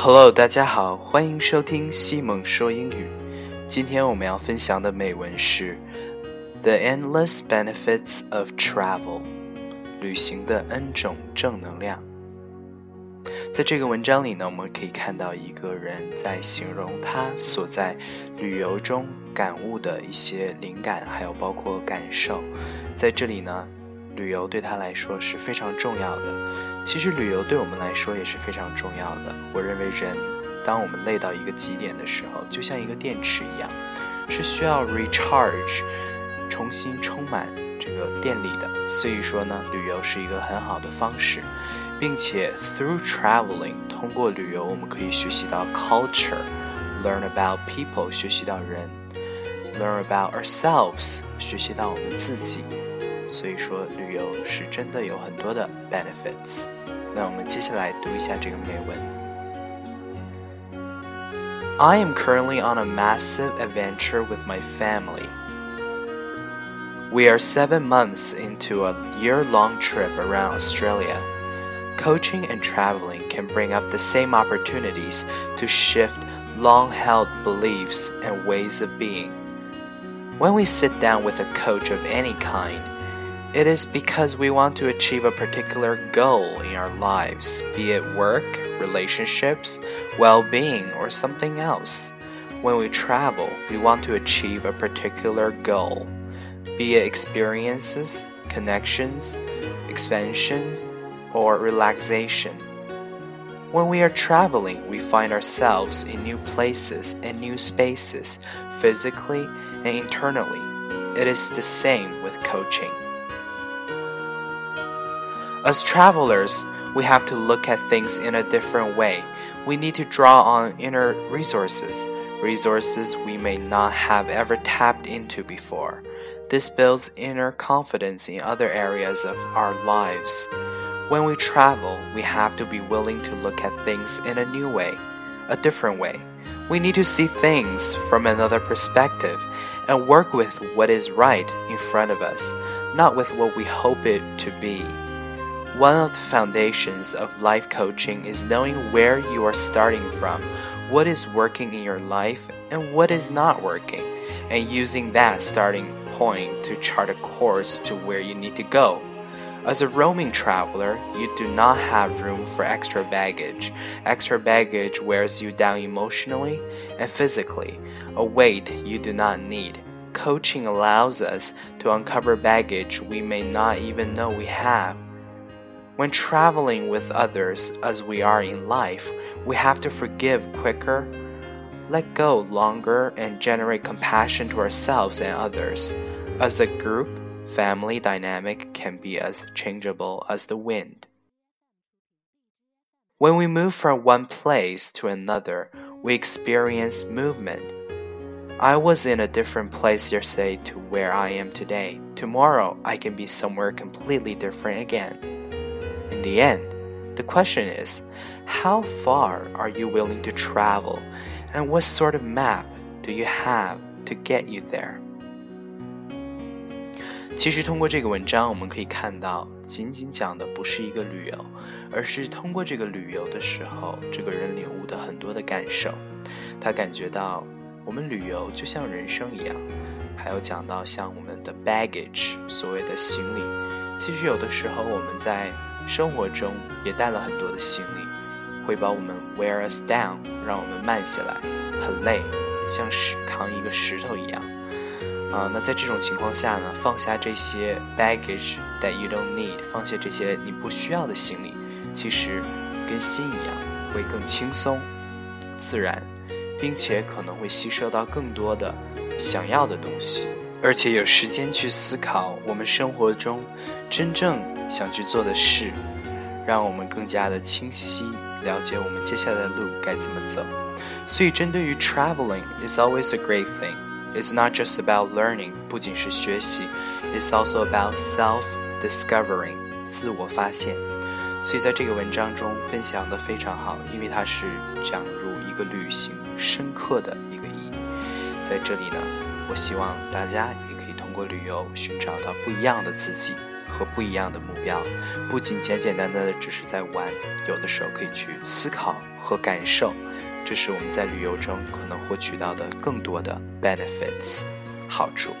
Hello，大家好，欢迎收听西蒙说英语。今天我们要分享的美文是《The Endless Benefits of Travel》，旅行的 N 种正能量。在这个文章里呢，我们可以看到一个人在形容他所在旅游中感悟的一些灵感，还有包括感受。在这里呢，旅游对他来说是非常重要的。其实旅游对我们来说也是非常重要的。我认为人，当我们累到一个极点的时候，就像一个电池一样，是需要 recharge，重新充满这个电力的。所以说呢，旅游是一个很好的方式，并且 through traveling，通过旅游我们可以学习到 culture，learn about people，学习到人，learn about ourselves，学习到我们自己。所以说，旅游是真的有很多的 benefits。那我们接下来读一下这个美文。I am currently on a massive adventure with my family. We are seven months into a year long trip around Australia. Coaching and traveling can bring up the same opportunities to shift long held beliefs and ways of being. When we sit down with a coach of any kind, it is because we want to achieve a particular goal in our lives, be it work, relationships, well being, or something else. When we travel, we want to achieve a particular goal, be it experiences, connections, expansions, or relaxation. When we are traveling, we find ourselves in new places and new spaces, physically and internally. It is the same with coaching. As travelers, we have to look at things in a different way. We need to draw on inner resources, resources we may not have ever tapped into before. This builds inner confidence in other areas of our lives. When we travel, we have to be willing to look at things in a new way, a different way. We need to see things from another perspective and work with what is right in front of us, not with what we hope it to be. One of the foundations of life coaching is knowing where you are starting from, what is working in your life, and what is not working, and using that starting point to chart a course to where you need to go. As a roaming traveler, you do not have room for extra baggage. Extra baggage wears you down emotionally and physically, a weight you do not need. Coaching allows us to uncover baggage we may not even know we have. When traveling with others as we are in life, we have to forgive quicker, let go longer, and generate compassion to ourselves and others. As a group, family dynamic can be as changeable as the wind. When we move from one place to another, we experience movement. I was in a different place yesterday to where I am today. Tomorrow, I can be somewhere completely different again. In the end, the question is how far are you willing to travel and what sort of map do you have to get you there? 其实通过这个文章，我们可以看到，仅仅讲的不是一个旅游，而是通过这个旅游的时候，这个人领悟的很多的感受。他感觉到，我们旅游就像人生一样，还有讲到像我们的 baggage，所谓的行李。其实有的时候我们在 生活中也带了很多的行李，会把我们 wear us down，让我们慢下来，很累，像是扛一个石头一样。啊，那在这种情况下呢，放下这些 baggage that you don't need，放下这些你不需要的行李，其实跟心一样，会更轻松、自然，并且可能会吸收到更多的想要的东西，而且有时间去思考我们生活中真正。想去做的事，让我们更加的清晰了解我们接下来的路该怎么走。所以，针对于 traveling is always a great thing. It's not just about learning，不仅是学习，It's also about self discovering，自我发现。所以，在这个文章中分享的非常好，因为它是讲入一个旅行深刻的一个意义。在这里呢，我希望大家也可以通过旅游寻找到不一样的自己。和不一样的目标，不仅简简单单的只是在玩，有的时候可以去思考和感受，这是我们在旅游中可能获取到的更多的 benefits 好处。